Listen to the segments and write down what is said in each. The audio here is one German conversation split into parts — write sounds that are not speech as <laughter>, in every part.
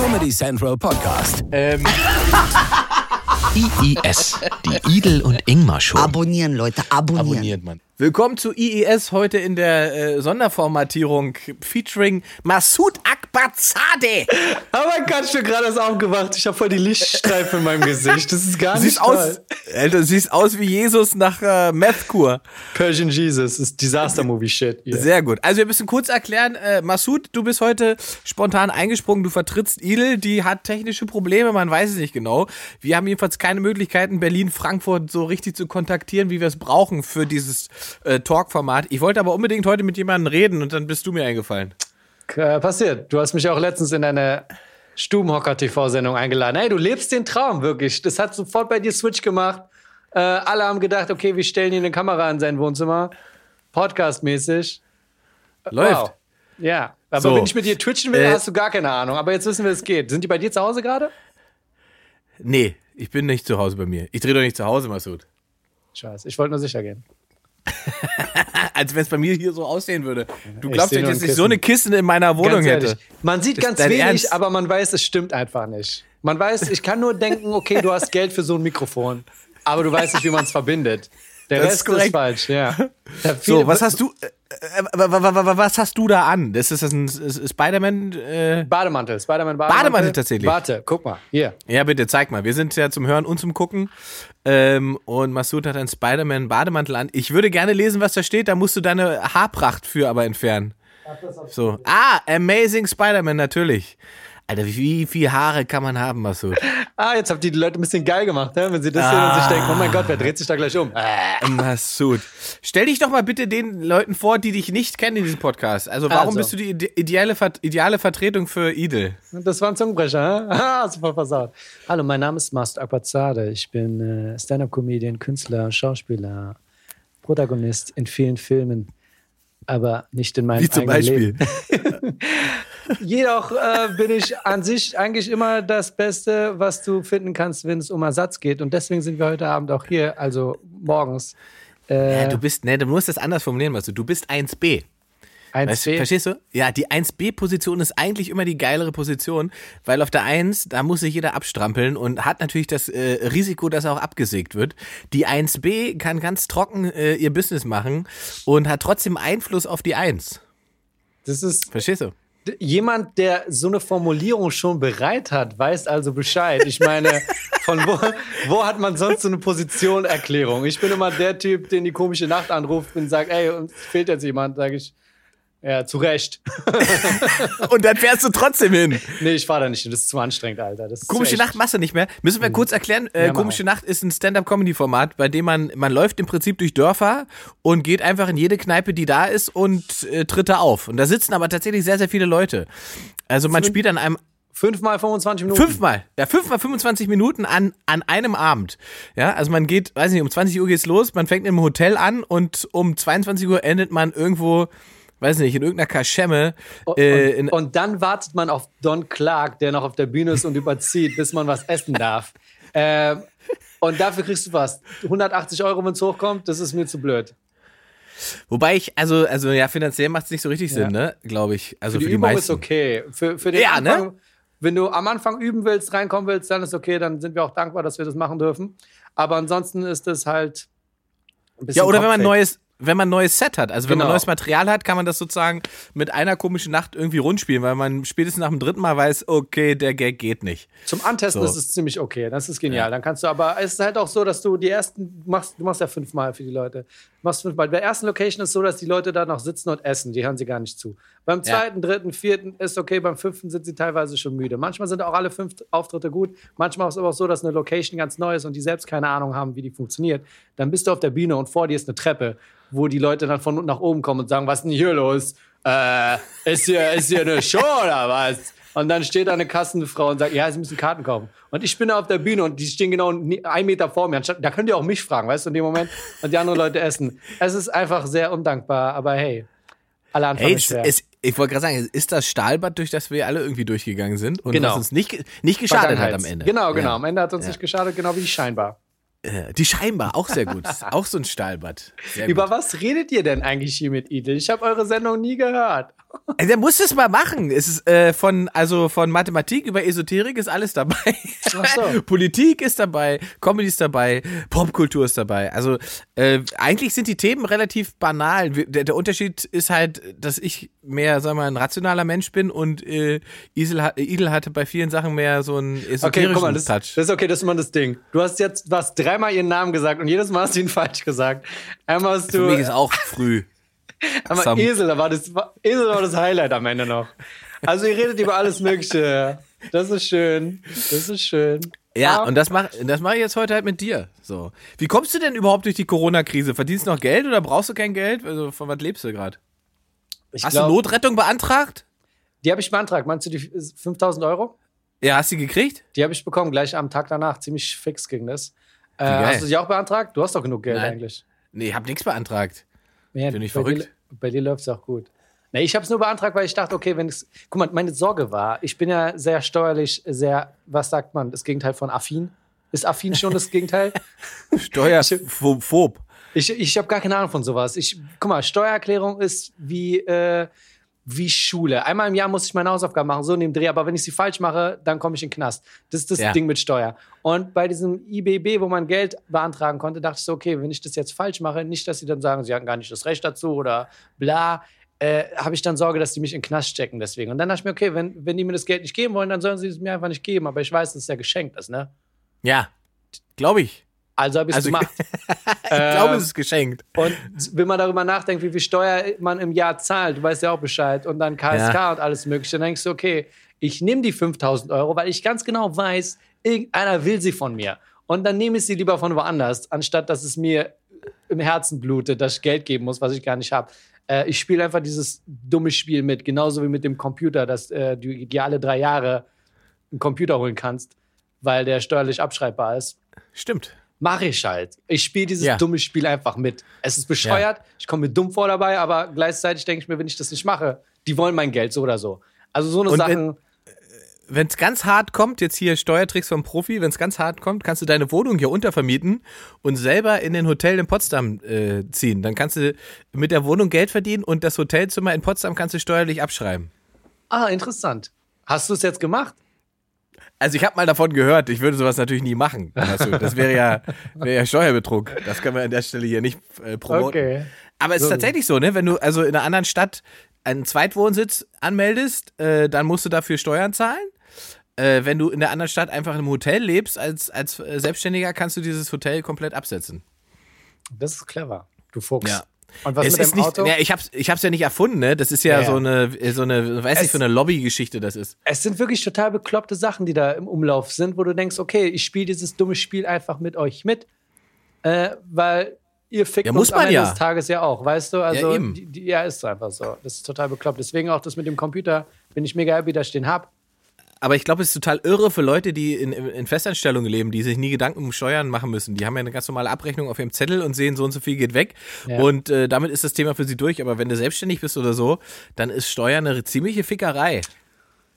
Comedy Central Podcast. Ähm, IIS, die Idel und Ingmar Show. Abonnieren, Leute, abonnieren. abonniert man. Willkommen zu IES heute in der äh, Sonderformatierung featuring Masud Akbarzadeh. Oh mein Gott, ich bin gerade erst aufgewacht. Ich habe voll die Lichtstreifen in meinem Gesicht. Das ist gar nicht Siehst aus, Alter, du siehst aus wie Jesus nach äh, Methkur. Persian Jesus ist Disaster-Movie-Shit. Yeah. Sehr gut. Also wir müssen kurz erklären, äh, Masud, du bist heute spontan eingesprungen, du vertrittst Idel, die hat technische Probleme, man weiß es nicht genau. Wir haben jedenfalls keine Möglichkeiten, Berlin, Frankfurt so richtig zu kontaktieren, wie wir es brauchen für dieses äh, Talk-Format. Ich wollte aber unbedingt heute mit jemandem reden und dann bist du mir eingefallen. Äh, passiert. Du hast mich auch letztens in eine Stubenhocker-TV-Sendung eingeladen. Hey, du lebst den Traum, wirklich. Das hat sofort bei dir Switch gemacht. Äh, alle haben gedacht, okay, wir stellen hier eine Kamera in sein Wohnzimmer. Podcast-mäßig. Läuft. Wow. Ja. Aber So. wenn ich mit dir twitchen will, Äh, hast du gar keine Ahnung. Aber jetzt wissen wir, es geht. Sind die bei dir zu Hause gerade? Nee, ich bin nicht zu Hause bei mir. Ich drehe doch nicht zu Hause, Masud. Scheiße, ich wollte nur sicher gehen. <laughs> Als wenn es bei mir hier so aussehen würde. Du glaubst nur dass ich so eine Kiste in meiner Wohnung hätte. Man sieht ganz wenig, Ernst? aber man weiß, es stimmt einfach nicht. Man weiß, ich kann nur denken, okay, du hast Geld für so ein Mikrofon, aber du weißt nicht, wie man es verbindet. Der Das ist Rest ist, korrekt. falsch, ja. <laughs> So, was hast du, äh, äh, wa- wa- wa- wa- was hast du da an? Das ist das ein ist- ist Spider-Man, äh, Bademantel, Spider-Man Bademantel. Bademantel tatsächlich. Warte, guck mal, hier. ja bitte, zeig mal. Wir sind ja zum Hören und zum Gucken. Ähm, und Masud hat einen Spider-Man Bademantel an. Ich würde gerne lesen, was da steht, da musst du deine Haarpracht für aber entfernen. So. Ah, Amazing Spider-Man, natürlich. Alter, wie, viel Haare kann man haben, Masud? Ah, jetzt habt ihr die Leute ein bisschen geil gemacht, ne? wenn sie das sehen und sich denken, oh mein Gott, wer dreht sich da gleich um? Äh, Masud. Stell dich doch mal bitte den Leuten vor, die dich nicht kennen in diesem Podcast. Also, warum Also. bist du die ide- ideale, ideale Vertretung für Idel? Das war ein Zungenbrecher, hä? <laughs> Ah, super versaut. Hallo, mein Name ist Mast Akbazade. Ich bin äh, Stand-Up-Comedian, Künstler, Schauspieler, Protagonist in vielen Filmen, aber nicht in meinem Wie zum Beispiel. Leben. <laughs> Jedoch äh, bin ich an sich eigentlich immer das Beste, was du finden kannst, wenn es um Ersatz geht. Und deswegen sind wir heute Abend auch hier, also morgens. Äh, Ja, du bist, ne, du musst das anders formulieren, was du. Du bist 1B. Weißt, du, 1B. verstehst du? Ja, die 1B-Position ist eigentlich immer die geilere Position, weil auf der 1, da muss sich jeder abstrampeln und hat natürlich das äh, Risiko, dass er auch abgesägt wird. Die 1B kann ganz trocken äh, ihr Business machen und hat trotzdem Einfluss auf die 1. Das ist Verstehst du? Jemand, der so eine Formulierung schon bereit hat, weiß also Bescheid. Ich meine, von wo, wo hat man sonst so eine Positionerklärung? Ich bin immer der Typ, den die komische Nacht anruft und sagt, ey, uns fehlt jetzt jemand, sage ich, ja, zu Recht. <laughs> Und dann fährst du trotzdem hin. Nee, ich fahre da nicht hin, das ist zu anstrengend, Alter. Komische. Nacht machst du nicht mehr. Müssen wir kurz erklären, äh, Ja, Komische Nacht ist ein Stand-Up-Comedy-Format, bei dem man, man läuft im Prinzip durch Dörfer und geht einfach in jede Kneipe, die da ist und äh, tritt da auf. Und da sitzen aber tatsächlich sehr, sehr viele Leute. Also man spielt an einem Fünfmal 25 Minuten. Fünfmal, ja, fünfmal 25 Minuten an, an einem Abend. Ja, also man geht, weiß nicht, um 20 Uhr geht's los, man fängt im Hotel an und um 22 Uhr endet man irgendwo, weiß nicht, in irgendeiner Kaschemme. Und, Äh, in, und dann wartet man auf Don Clark, der noch auf der Bühne ist und überzieht, bis man was essen darf. <laughs> Ähm, und dafür kriegst du was. 180 Euro, wenn es hochkommt, das ist mir zu blöd. wobei ich, also, also ja, finanziell macht's nicht so richtig Sinn, Ja. ne? Glaube ich. Also Für für die die, Übung meisten. ist okay. Für, für den Ja, ne? Anfang, wenn du am Anfang üben willst, reinkommen willst, dann ist okay, dann sind wir auch dankbar, dass wir das machen dürfen. Aber ansonsten ist es halt ein bisschen Ja, oder wenn man neues, wenn man ein neues Set hat, also wenn man Genau. neues Material hat, kann man das sozusagen mit einer komischen Nacht irgendwie rundspielen, weil man spätestens nach dem dritten Mal weiß, okay, der Gag geht nicht. Zum Antesten So. ist es ziemlich okay. Das ist genial. Dann kannst du aber, es ist halt auch so, dass du die ersten, machst, du machst ja fünfmal für die Leute. Machst fünfmal. Bei der ersten Location ist es so, dass die Leute da noch sitzen und essen. Die hören sie gar nicht zu. Beim Ja. zweiten, dritten, vierten ist okay. Beim fünften sind sie teilweise schon müde. Manchmal sind auch alle fünf Auftritte gut. Manchmal ist es aber auch so, dass eine Location ganz neu ist und die selbst keine Ahnung haben, wie die funktioniert. Dann bist du auf der Bühne und vor dir ist eine Treppe, wo die Leute dann von unten nach oben kommen und sagen, was ist denn hier los? Äh, ist hier, ist hier eine Show oder was? Und dann steht da eine Kassenfrau und sagt, ja, Sie müssen Karten kaufen. Und ich bin da auf der Bühne und die stehen genau einen Meter vor mir. Da könnt ihr auch mich fragen, weißt du, in dem Moment. Und die anderen Leute essen. Es ist einfach sehr undankbar, aber hey, alle Anfang Hey, ist es, ich wollte gerade sagen, ist das Stahlbad, durch das wir alle irgendwie durchgegangen sind und Genau. was uns nicht, nicht geschadet hat am Ende. Genau, genau. Ja. Am Ende hat uns nicht geschadet, genau wie scheinbar. Äh, Die scheinbar, auch sehr gut. auch so ein Stahlbad. Sehr Über gut. was redet ihr denn eigentlich hier mit Idel? Ich habe eure Sendung nie gehört. Also, Der muss es mal machen. Es ist äh, von also von Mathematik über Esoterik ist alles dabei. Ach so. <laughs> Politik ist dabei, Comedy ist dabei, Popkultur ist dabei. Also äh, eigentlich sind die Themen relativ banal. Der, der Unterschied ist halt, dass ich mehr, sagen wir mal, ein rationaler Mensch bin und äh, Isel, Idel hatte bei vielen Sachen mehr so einen Okay, esoterischen guck mal, das, Touch. das ist okay, das ist mal das Ding. Du hast jetzt was dreimal ihren Namen gesagt und jedes Mal hast du ihn <laughs> falsch gesagt. Einmal hast Für du mich ist auch früh. Einmal Sam. Esel, da war das Esel war das Highlight am Ende noch. Also ihr redet über alles Mögliche. Das ist schön. Das ist schön. Ja, Ah, und das mache das mach ich jetzt heute halt mit dir. So. Wie kommst du denn überhaupt durch die Corona-Krise? Verdienst du noch Geld oder brauchst du kein Geld? Also von was lebst du gerade? ich Hast glaub, du Notrettung beantragt? Die habe ich beantragt. Meinst du die 5000 Euro? Ja, hast du die gekriegt? Die habe ich bekommen, gleich am Tag danach. Ziemlich fix ging das. Äh, hast du sie auch beantragt? Du hast doch genug Geld Nein. eigentlich. Nee, hab nichts beantragt. Ja, Bin ich bei verrückt? Dir, bei dir läuft es auch gut. Nee, ich habe es nur beantragt, weil ich dachte, okay, wenn es. Guck mal, meine Sorge war, ich bin ja sehr steuerlich, sehr, was sagt man, das Gegenteil von affin. Ist affin schon das Gegenteil? <laughs> Steuerphob. Ich, ich habe gar keine Ahnung von sowas. Ich, guck mal, Steuererklärung ist wie, äh, wie Schule. Einmal im Jahr muss ich meine Hausaufgaben machen, so in dem Dreh. Aber wenn ich sie falsch mache, dann komme ich in den Knast. Das ist das Ja. Ding mit Steuer. Und bei diesem IBB, wo man Geld beantragen konnte, dachte ich so, okay, wenn ich das jetzt falsch mache, nicht, dass sie dann sagen, sie hatten gar nicht das Recht dazu oder bla, äh, habe ich dann Sorge, dass die mich in den Knast stecken deswegen. Und dann dachte ich mir, okay, wenn, wenn die mir das Geld nicht geben wollen, dann sollen sie es mir einfach nicht geben. Aber ich weiß, dass es ja geschenkt ist, ne? Ja, glaube ich. Also habe ich es Also- gemacht. <laughs> Ich glaube, es ist geschenkt. Und wenn man darüber nachdenkt, wie viel Steuer man im Jahr zahlt, du weißt ja auch Bescheid, und dann KSK Ja. und alles Mögliche, dann denkst du, okay, ich nehme die 5000 Euro, weil ich ganz genau weiß, irgendeiner will sie von mir. Und dann nehme ich sie lieber von woanders, anstatt dass es mir im Herzen blutet, dass ich Geld geben muss, was ich gar nicht habe. Äh, ich spiele einfach dieses dumme Spiel mit, genauso wie mit dem Computer, dass äh, du dir alle drei Jahre einen Computer holen kannst, weil der steuerlich abschreibbar ist. Stimmt. Mache ich halt. Ich spiele dieses Ja. dumme Spiel einfach mit. Es ist bescheuert, ich komme mir dumm vor dabei, aber gleichzeitig denke ich mir, wenn ich das nicht mache, die wollen mein Geld so oder so. Also so eine Und Sachen. Wenn es ganz hart kommt, jetzt hier Steuertricks vom Profi, wenn es ganz hart kommt, kannst du deine Wohnung hier untervermieten und selber in den Hotel in Potsdam äh, ziehen. Dann kannst du mit der Wohnung Geld verdienen und das Hotelzimmer in Potsdam kannst du steuerlich abschreiben. Ah, interessant. Hast du es jetzt gemacht? Also ich habe mal davon gehört, ich würde sowas natürlich nie machen. Du, das wäre ja, wäre ja Steuerbetrug. Das können wir an der Stelle hier nicht äh, promoten. Okay. Aber es ist So. tatsächlich so, ne? Wenn du also in einer anderen Stadt einen Zweitwohnsitz anmeldest, äh, dann musst du dafür Steuern zahlen. Äh, wenn du in der anderen Stadt einfach im Hotel lebst als, als äh, Selbstständiger, kannst du dieses Hotel komplett absetzen. Das ist clever. Du Fuchs. Ja. Und was es mit ist dem nicht, Auto? Ja, ich hab's, ich hab's ja nicht erfunden, ne? Das ist ja, Ja, so eine, so eine, weiß nicht, Es- für eine Lobbygeschichte das ist. Es sind wirklich total bekloppte Sachen, die da im Umlauf sind, wo du denkst, okay, ich spiele dieses dumme Spiel einfach mit euch mit, äh, weil ihr fickt Ja, muss am man Ende ja. des Tages ja auch, weißt du? Also, Ja, eben. Die, die, ja, ist einfach so. Das ist total bekloppt. Deswegen auch das mit dem Computer, bin ich mega happy, dass ich den hab. Aber ich glaube, es ist total irre für Leute, die in, in Festanstellungen leben, die sich nie Gedanken um Steuern machen müssen. Die haben ja eine ganz normale Abrechnung auf ihrem Zettel und sehen, so und so viel geht weg. Ja. Und äh, damit ist das Thema für sie durch. Aber wenn du selbstständig bist oder so, dann ist Steuern eine ziemliche Fickerei.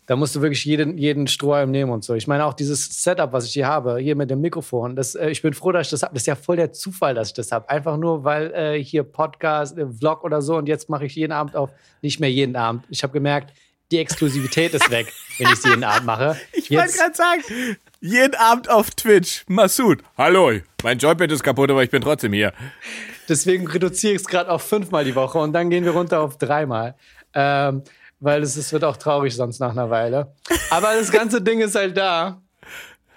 Da musst du wirklich jeden, jeden Strohhalm nehmen und so. Ich meine, auch dieses Setup, was ich hier habe, hier mit dem Mikrofon, das, äh, ich bin froh, dass ich das habe. Das ist ja voll der Zufall, dass ich das habe. Einfach nur, weil äh, hier Podcast, äh, Vlog oder so und jetzt mache ich jeden Abend auf, nicht mehr jeden Abend. Ich habe gemerkt, die Exklusivität ist weg, wenn ich es jeden Abend mache. <laughs> Ich wollte gerade sagen, jeden Abend auf Twitch, Massoud. Hallo, mein Joypad ist kaputt, aber ich bin trotzdem hier. deswegen reduziere ich es gerade auf fünfmal die Woche und dann gehen wir runter auf dreimal. Ähm, weil es, es wird auch traurig sonst nach einer Weile. Aber das ganze Ding ist halt da.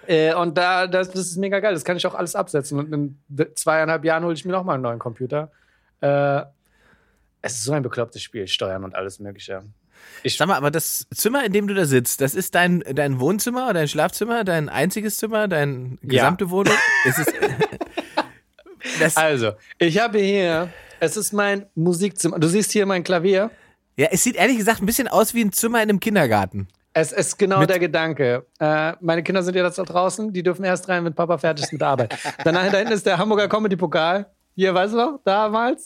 Äh, und da, das, das ist mega geil. Das kann ich auch alles absetzen. Und in zweieinhalb Jahren hole ich mir nochmal einen neuen Computer. Äh, es ist so ein beklopptes Spiel, Steuern und alles Mögliche. Ich, Sag mal, aber das Zimmer, in dem du da sitzt, das ist dein, dein Wohnzimmer, dein Schlafzimmer, dein einziges Zimmer, deine gesamte Wohnung? Es ist, <laughs> das, also, ich habe hier, es ist mein Musikzimmer. Du siehst hier mein Klavier. ja, es sieht ehrlich gesagt ein bisschen aus wie ein Zimmer in einem Kindergarten. Es ist genau der Gedanke. Äh, meine Kinder sind ja jetzt da draußen, die dürfen erst rein, wenn Papa fertig ist mit der Arbeit. <laughs> Danach da hinten ist der Hamburger Comedy-Pokal. Hier, weißt du noch, damals?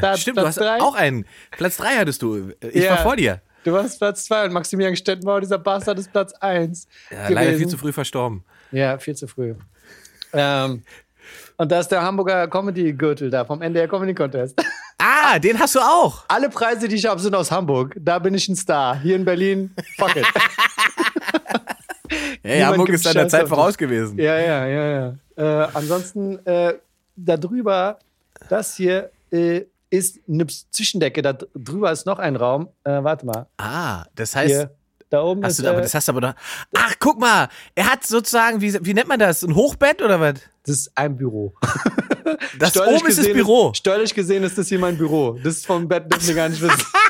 Da, Stimmt, du Platz hast drei. auch einen. Platz drei hattest du. Ich Ja. war vor dir. Du warst Platz zwei und Maximilian Stettenbauer, dieser Bastard, ist Platz eins. Ja, leider viel zu früh verstorben. Ja, viel zu früh. Ähm, und da ist der Hamburger Comedy-Gürtel da vom NDR Comedy Contest. Ah, den hast du auch. Alle Preise, die ich habe, sind aus Hamburg. Da bin ich ein Star. Hier in Berlin, fuck it. <laughs> Hey, Niemand Hamburg ist deiner Scheiß Zeit voraus gewesen. Ja, ja, ja, ja. Äh, ansonsten, äh, da drüber, das hier äh, ist eine Zwischendecke. Da drüber ist noch ein Raum. Äh, warte mal. Ah, das heißt, Hier. Da oben hast ist, du, aber das hast du aber doch. Ach, guck mal, er hat sozusagen, wie, wie nennt man das? Ein Hochbett oder was? das ist ein Büro. <laughs> <laughs> Das oben ist das Büro. steuerlich gesehen ist das hier mein Büro. Das ist vom Bett, dürfen wir gar nicht wissen. <laughs>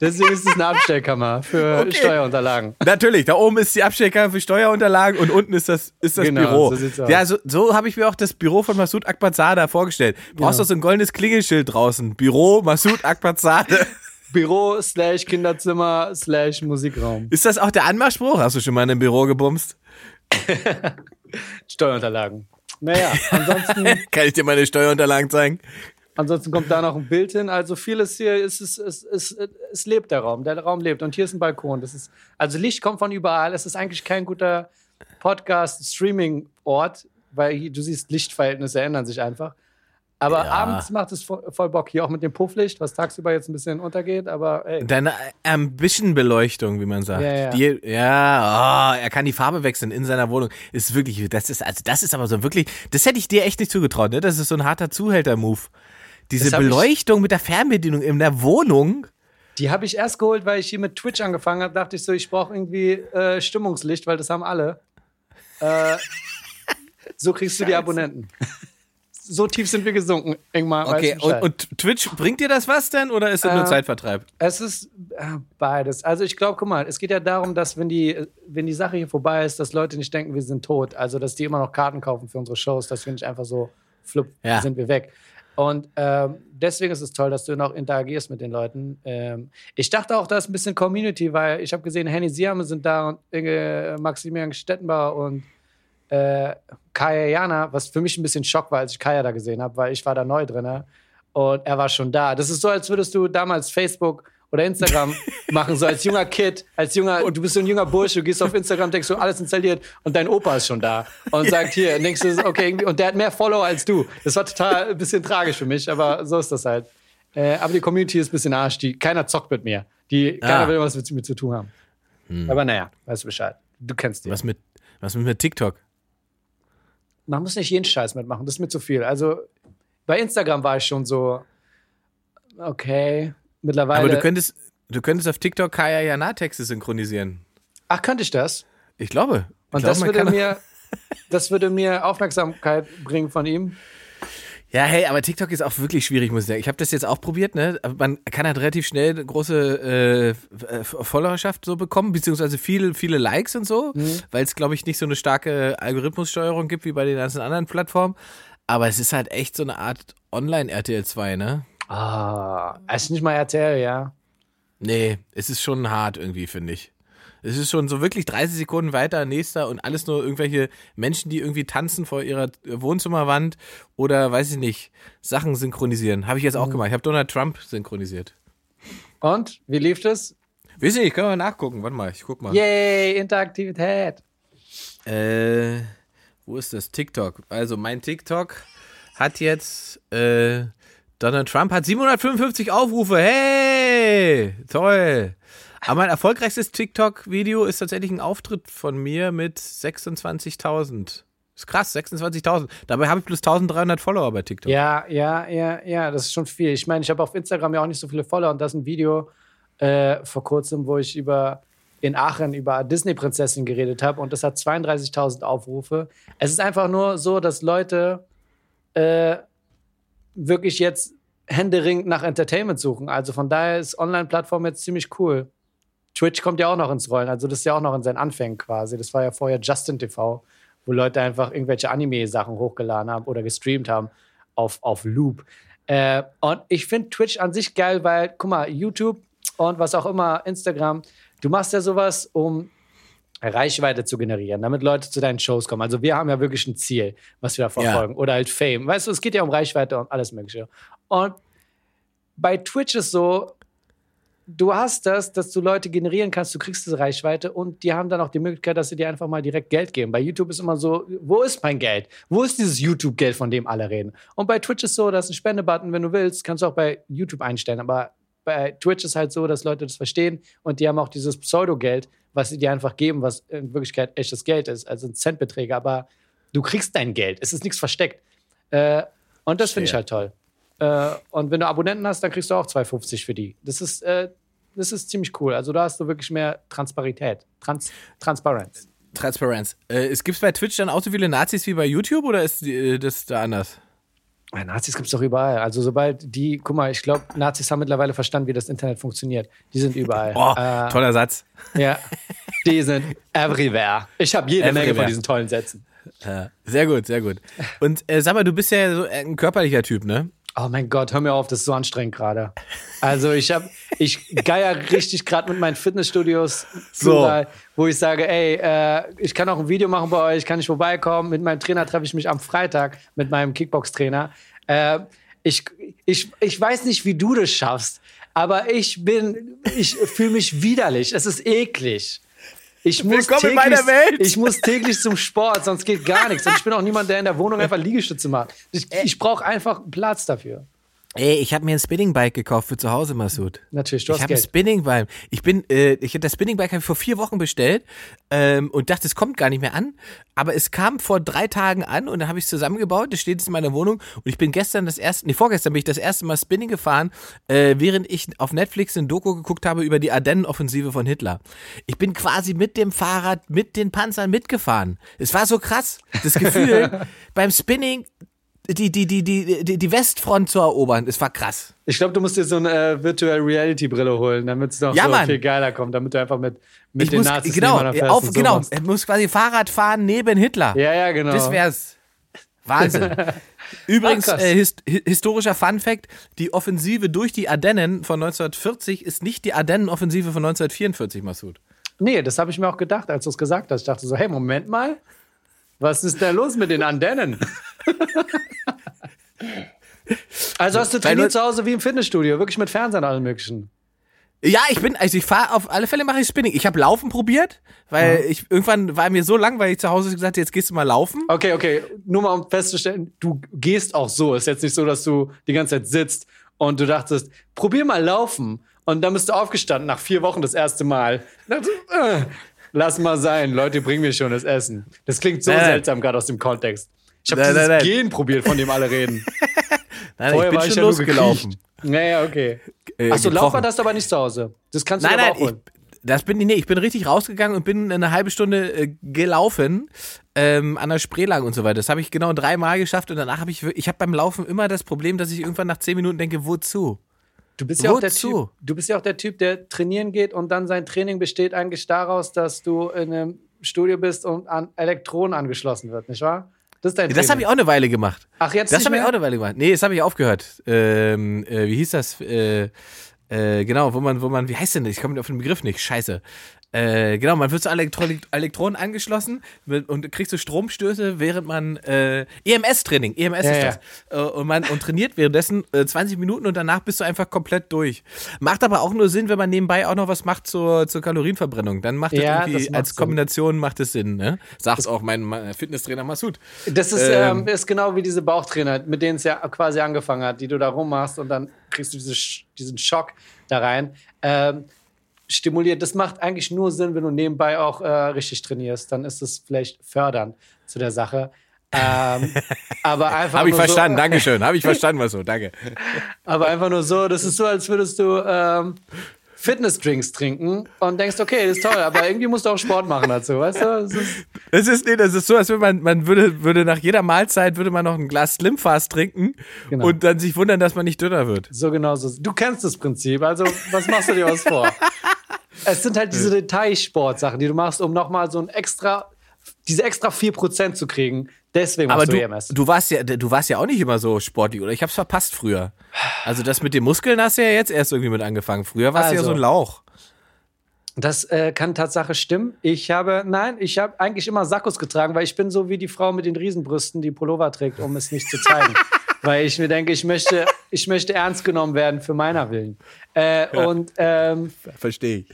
Deswegen ist es eine Abstellkammer für <laughs> Okay. Steuerunterlagen. Natürlich, da oben ist die Abstellkammer für Steuerunterlagen und unten ist das, ist das Genau, Büro. so ja, so, so habe ich mir auch das Büro von Masud Akbarzada vorgestellt. Brauchst Genau. doch so ein goldenes Klingelschild draußen. Büro Masud Akbarzade. <laughs> Büro slash Kinderzimmer slash Musikraum. ist das auch der Anmachspruch? Hast du schon mal in einem Büro gebumst? <laughs> Steuerunterlagen. Naja, ansonsten, Kann ich dir meine Steuerunterlagen zeigen? Ansonsten kommt da noch ein Bild hin. Also vieles hier ist es, es, es, es lebt der Raum. Der Raum lebt. Und hier ist ein Balkon. Das ist, also Licht kommt von überall. Es ist eigentlich kein guter Podcast-Streaming-Ort, weil hier, du siehst, Lichtverhältnisse ändern sich einfach. Aber Ja. abends macht es voll, Bock. Hier auch mit dem Pufflicht, was tagsüber jetzt ein bisschen untergeht. Aber ey, Deine Ambition-Beleuchtung, wie man sagt. Ja, ja. Die, ja, oh, er kann die Farbe wechseln in seiner Wohnung. Ist wirklich, das ist, also das ist aber so wirklich, das hätte ich dir echt nicht zugetraut, ne? Das ist so ein harter Zuhälter-Move. Diese Das hab ich- Beleuchtung mit der Fernbedienung in der Wohnung. Die habe ich erst geholt, weil ich hier mit Twitch angefangen habe. Dachte ich so, ich brauche irgendwie äh, Stimmungslicht, weil das haben alle. Äh, so kriegst du die <laughs> Abonnenten. so tief sind wir gesunken, Ingmar. Okay, und, und Twitch, bringt dir das was denn oder ist das nur Äh, Zeitvertreib? es ist äh, beides. Also ich glaube, guck mal, es geht ja darum, dass wenn die, wenn die Sache hier vorbei ist, dass Leute nicht denken, wir sind tot. Also dass die immer noch Karten kaufen für unsere Shows, dass wir nicht einfach so flupp, Ja. sind wir weg. Und ähm, deswegen ist es toll, dass du noch interagierst mit den Leuten. Ähm, ich dachte auch, da ist ein bisschen Community, weil ich habe gesehen, Henny Siame sind da und Inge, Maximilian Stettenbauer und äh, Kaya Jana, was für mich ein bisschen Schock war, als ich Kaya da gesehen habe, weil ich war da neu drin und er war schon da. Das ist so, als würdest du damals Facebook oder Instagram machen, so als junger Kid, als junger, du bist so ein junger Bursche, du gehst auf Instagram, denkst du, alles installiert und dein Opa ist schon da und sagt hier, und denkst du, okay, und der hat mehr Follower als du. Das war total ein bisschen tragisch für mich, aber so ist das halt. Äh, aber die Community ist ein bisschen arsch, die, keiner zockt mit mir. Die, keiner Ah. will was mit mir zu tun haben. Aber naja, weißt du Bescheid. Du kennst die. Was mit, was mit, mit TikTok? man muss nicht jeden Scheiß mitmachen, das ist mir zu viel. Also bei Instagram war ich schon so, okay, mittlerweile. Aber du könntest, du könntest auf TikTok Kaya Jana Texte synchronisieren. Ach, könnte ich das? Ich glaube. Ich Und glaube, das würde mir, <laughs> das würde mir Aufmerksamkeit bringen von ihm. Ja, hey, aber TikTok ist auch wirklich schwierig, muss ich sagen. Ich habe das jetzt auch probiert, ne? Man kann halt relativ schnell eine große äh, Followerschaft so bekommen, beziehungsweise viele, viele Likes und so, weil es, glaube ich, nicht so eine starke Algorithmussteuerung gibt wie bei den ganzen anderen Plattformen. Aber es ist halt echt so eine Art Online-RTL 2, ne? Ah, es ist nicht mal RTL, ja. Nee, es ist schon hart irgendwie, finde ich. Es ist schon so wirklich 30 Sekunden weiter, nächster und alles nur irgendwelche Menschen, die irgendwie tanzen vor ihrer Wohnzimmerwand oder weiß ich nicht, Sachen synchronisieren. Habe ich jetzt auch gemacht. Ich habe Donald Trump synchronisiert. Und, wie lief das? Weiß ich nicht, können wir nachgucken. Warte mal, ich guck mal. Yay, Interaktivität. Äh, wo ist das? TikTok. Also mein TikTok hat jetzt, äh, Donald Trump hat 755 Aufrufe. Hey, toll. Aber mein erfolgreichstes TikTok-Video ist tatsächlich ein Auftritt von mir mit 26.000. Ist krass, 26.000. Dabei habe ich plus 1300 Follower bei TikTok. Ja, ja, ja, ja, das ist schon viel. Ich meine, ich habe auf Instagram ja auch nicht so viele Follower und das ist ein Video äh, vor kurzem, wo ich über in Aachen über Disney-Prinzessin geredet habe und das hat 32.000 Aufrufe. Es ist einfach nur so, dass Leute äh, wirklich jetzt händeringend nach Entertainment suchen. Also von daher ist Online-Plattform jetzt ziemlich cool. Twitch kommt ja auch noch ins Rollen, also das ist ja auch noch in seinen Anfängen quasi. Das war ja vorher Justin TV, wo Leute einfach irgendwelche Anime-Sachen hochgeladen haben oder gestreamt haben auf, auf Loop. Äh, und ich finde Twitch an sich geil, weil, guck mal, YouTube und was auch immer, Instagram, du machst ja sowas, um Reichweite zu generieren, damit Leute zu deinen Shows kommen. Also wir haben ja wirklich ein Ziel, was wir da verfolgen. Oder halt Fame. Weißt du, es geht ja um Reichweite und alles Mögliche. Und bei Twitch ist so, du hast das, dass du Leute generieren kannst, du kriegst diese Reichweite und die haben dann auch die Möglichkeit, dass sie dir einfach mal direkt Geld geben. Bei YouTube ist immer so, wo ist mein Geld? Wo ist dieses YouTube-Geld, von dem alle reden? Und bei Twitch ist so, da ist ein Spendebutton, wenn du willst, kannst du auch bei YouTube einstellen, aber bei Twitch ist halt so, dass Leute das verstehen und die haben auch dieses Pseudo-Geld, was sie dir einfach geben, was in Wirklichkeit echtes Geld ist, also Centbeträge, aber du kriegst dein Geld, es ist nichts versteckt. Äh, und das finde ich halt toll. Äh, und wenn du Abonnenten hast, dann kriegst du auch 2,50 für die. Das ist, äh, das ist ziemlich cool. Also da hast du wirklich mehr Transparität, Trans Transparenz. Transparenz. Äh, es gibt bei Twitch dann auch so viele Nazis wie bei YouTube oder ist äh, das da anders? Ja, Nazis gibt es doch überall. Also sobald die, guck mal, ich glaube, Nazis haben mittlerweile verstanden, wie das Internet funktioniert. Die sind überall. <laughs> Oh, äh, toller Satz. <laughs> Ja, die sind everywhere. Ich habe jede everywhere. Menge von diesen tollen Sätzen. Ja, sehr gut, sehr gut. Und äh, sag mal, du bist ja so ein körperlicher Typ, ne? Oh mein Gott, hör mir auf, das ist so anstrengend gerade. Also ich habe, ich geier richtig gerade mit meinen Fitnessstudios, so. wo ich sage, ey, äh, ich kann auch ein Video machen bei euch, kann ich vorbeikommen. Mit meinem Trainer treffe ich mich am Freitag mit meinem Kickbox-Trainer. Äh, ich, ich, ich weiß nicht, wie du das schaffst, aber ich bin, ich fühle mich widerlich. Es ist eklig. Ich muss, täglich, ich muss täglich zum Sport, sonst geht gar nichts. Und ich bin auch niemand, der in der Wohnung <laughs> einfach Liegestütze macht. Ich, äh. ich brauche einfach Platz dafür. Ey, ich habe mir ein Spinningbike gekauft für zu Hause, Masud. Natürlich, du hast Ich habe ein Spinningbike. Ich bin, äh, ich das Spinningbike habe ich vor vier Wochen bestellt ähm, und dachte, es kommt gar nicht mehr an. Aber es kam vor drei Tagen an und dann habe ich es zusammengebaut. Das steht jetzt in meiner Wohnung und ich bin gestern das erste, nee, vorgestern bin ich das erste Mal Spinning gefahren, äh, während ich auf Netflix ein Doku geguckt habe über die Ardennen-Offensive von Hitler. Ich bin quasi mit dem Fahrrad, mit den Panzern mitgefahren. Es war so krass, das Gefühl <laughs> beim Spinning die, die, die, die, die, die Westfront zu erobern. Es war krass. Ich glaube, du musst dir so eine äh, Virtual Reality Brille holen, damit es noch ja, so Mann. viel geiler kommt, damit du einfach mit, mit ich den muss, Nazis genau, auf, genau, er muss quasi Fahrrad fahren neben Hitler. Ja, ja, genau. Das wär's. Wahnsinn. <laughs> Übrigens, Ach, äh, hist historischer Fun Fact: Die Offensive durch die Ardennen von 1940 ist nicht die Ardennen-Offensive von 1944, Masud. Nee, das habe ich mir auch gedacht, als du es gesagt hast. Ich dachte so, hey, Moment mal. Was ist da los mit den Andennen? <laughs> also hast du trainiert zu Hause wie im Fitnessstudio, wirklich mit Fernsehen und allem möglichen. Ja, ich bin, also ich fahre auf alle Fälle mache ich Spinning. Ich habe Laufen probiert, weil mhm. ich irgendwann war mir so langweilig zu Hause gesagt, jetzt gehst du mal laufen. Okay, okay. Nur mal um festzustellen, du gehst auch so. Ist jetzt nicht so, dass du die ganze Zeit sitzt und du dachtest, probier mal laufen. Und dann bist du aufgestanden nach vier Wochen das erste Mal. Äh, lass mal sein, Leute bringen mir schon das Essen. Das klingt so nein, seltsam gerade aus dem Kontext. Ich habe dieses nein, Gen probiert, von dem alle reden. <laughs> nein, Vorher ich bin war schon ich ja losgelaufen. Naja, okay. Äh, Achso, Laufband hast du aber nicht zu Hause. Das kannst du nein, aber auch holen. Ich, das bin ich, nee, ich bin richtig rausgegangen und bin eine halbe Stunde äh, gelaufen ähm, an der Spreelang und so weiter. Das habe ich genau dreimal geschafft und danach habe ich, ich habe beim Laufen immer das Problem, dass ich irgendwann nach zehn Minuten denke, wozu? Du bist ja auch der Typ, du bist ja auch der Typ, der trainieren geht und dann sein Training besteht eigentlich daraus, dass du in einem Studio bist und an Elektronen angeschlossen wird, nicht wahr? Das ist dein Das habe ich auch eine Weile gemacht. Ach, jetzt Das habe ich auch eine Weile gemacht. Nee, das habe ich aufgehört. Ähm, äh, wie hieß das? Äh, äh, genau, wo man, wo man, wie heißt denn das? Ich komme auf den Begriff nicht. Scheiße. Äh, genau, man wird zu Elektro Elektronen angeschlossen und kriegt so Stromstöße, während man äh, EMS-Training, EMS ja, ist das. Ja. Äh, und man und trainiert währenddessen äh, 20 Minuten und danach bist du einfach komplett durch. Macht aber auch nur Sinn, wenn man nebenbei auch noch was macht zur, zur Kalorienverbrennung. Dann macht das ja, irgendwie das als Kombination Sinn. macht es Sinn. Ne? Sagt auch mein, Fitnesstrainer Masud. Das ist, ähm, ähm, ist genau wie diese Bauchtrainer, mit denen es ja quasi angefangen hat, die du da rummachst und dann kriegst du diese, diesen Schock da rein. Ähm, stimuliert. Das macht eigentlich nur Sinn, wenn du nebenbei auch äh, richtig trainierst. Dann ist es vielleicht fördernd zu der Sache. Ähm, <laughs> aber einfach. Habe ich verstanden, so, Dankeschön. Habe ich <laughs> verstanden, was so, danke. aber einfach nur so, das ist so, als würdest du ähm, Fitnessdrinks trinken und denkst, okay, das ist toll, aber irgendwie musst du auch Sport machen dazu, weißt du? Das ist, das ist, nee, das ist so, als würde man, man würde, würde nach jeder Mahlzeit würde man noch ein Glas Slimfast trinken genau. und dann sich wundern, dass man nicht dünner wird. So genau so. Du kennst das Prinzip, also was machst du dir was vor? <laughs> Es sind halt diese Detailsportsachen, die du machst, um nochmal so ein extra, diese extra 4% zu kriegen. Deswegen Aber machst du, du EMS. Du warst ja, du warst ja auch nicht immer so sportlich, oder? Ich hab's verpasst früher. Also das mit den Muskeln hast du ja jetzt erst irgendwie mit angefangen. Früher warst also, du ja so ein also, Lauch. Das äh, kann Tatsache stimmen. Ich habe, nein, ich habe eigentlich immer Sakkos getragen, weil ich bin so wie die Frau mit den Riesenbrüsten, die Pullover trägt, um es nicht zu zeigen. <laughs> weil ich mir denke, ich möchte, ich möchte ernst genommen werden für meiner Willen. Äh, Und ähm, Verstehe ich.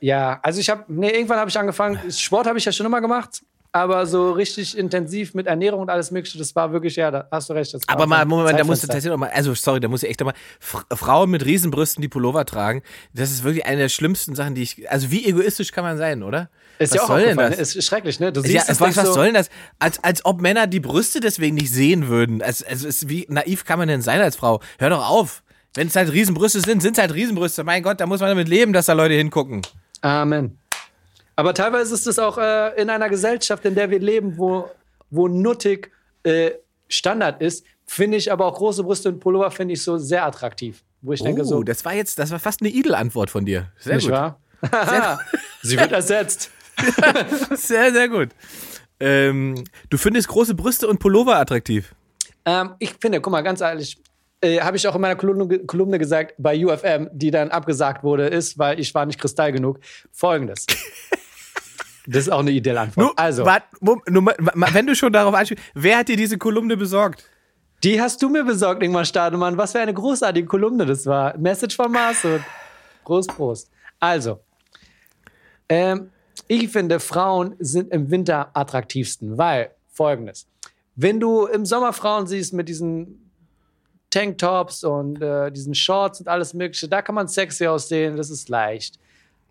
ja, also ich habe, nee, irgendwann habe ich angefangen, Sport habe ich ja schon immer gemacht, aber so richtig intensiv mit Ernährung und alles mögliche, das war wirklich, ja, da hast du recht. Aber mal, Moment, da musst du tatsächlich noch mal, also sorry, da muss ich echt noch mal, F Frauen mit Riesenbrüsten, die Pullover tragen, das ist wirklich eine der schlimmsten Sachen, die ich, also wie egoistisch kann man sein, oder? Ist was ja auch soll denn aufgefallen, das? ne? Ist, schrecklich, ne? Du siehst Ja, es was, was so, soll denn das? Als, als ob Männer die Brüste deswegen nicht sehen würden. Also, also ist, wie naiv kann man denn sein als Frau? Hör doch auf. Wenn es halt Riesenbrüste sind, sind es halt Riesenbrüste. Mein Gott, da muss man damit leben, dass da Leute hingucken. Amen. Aber teilweise ist es auch äh, in einer Gesellschaft, in der wir leben, wo, wo nuttig äh, Standard ist, finde ich aber auch große Brüste und Pullover finde ich so sehr attraktiv. Wo ich denke oh, so, das war jetzt, das war fast eine Idel-Antwort von dir. Sehr nicht gut. wahr? <laughs> Sie wird ersetzt. <laughs> Sehr, sehr gut. Ähm, du findest große Brüste und Pullover attraktiv. Ähm, ich finde, guck mal, ganz ehrlich, äh, habe ich auch in meiner Kolumne, Kolumne gesagt, bei UFM, die dann abgesagt wurde, ist, weil ich war nicht kristall genug, folgendes. <laughs> Das ist auch eine ideelle Antwort. Nur, also, wart, nur wenn du schon darauf anspielst, wer hat dir diese Kolumne besorgt? die hast du mir besorgt, Ingmar Stademann. Was für eine großartige Kolumne das war. Message von Marcel. Prost, Prost. Also, ähm, ich finde, Frauen sind im Winter attraktivsten, weil folgendes. Wenn du im Sommer Frauen siehst mit diesen Tanktops und äh, diesen Shorts und alles Mögliche, da kann man sexy aussehen, das ist leicht.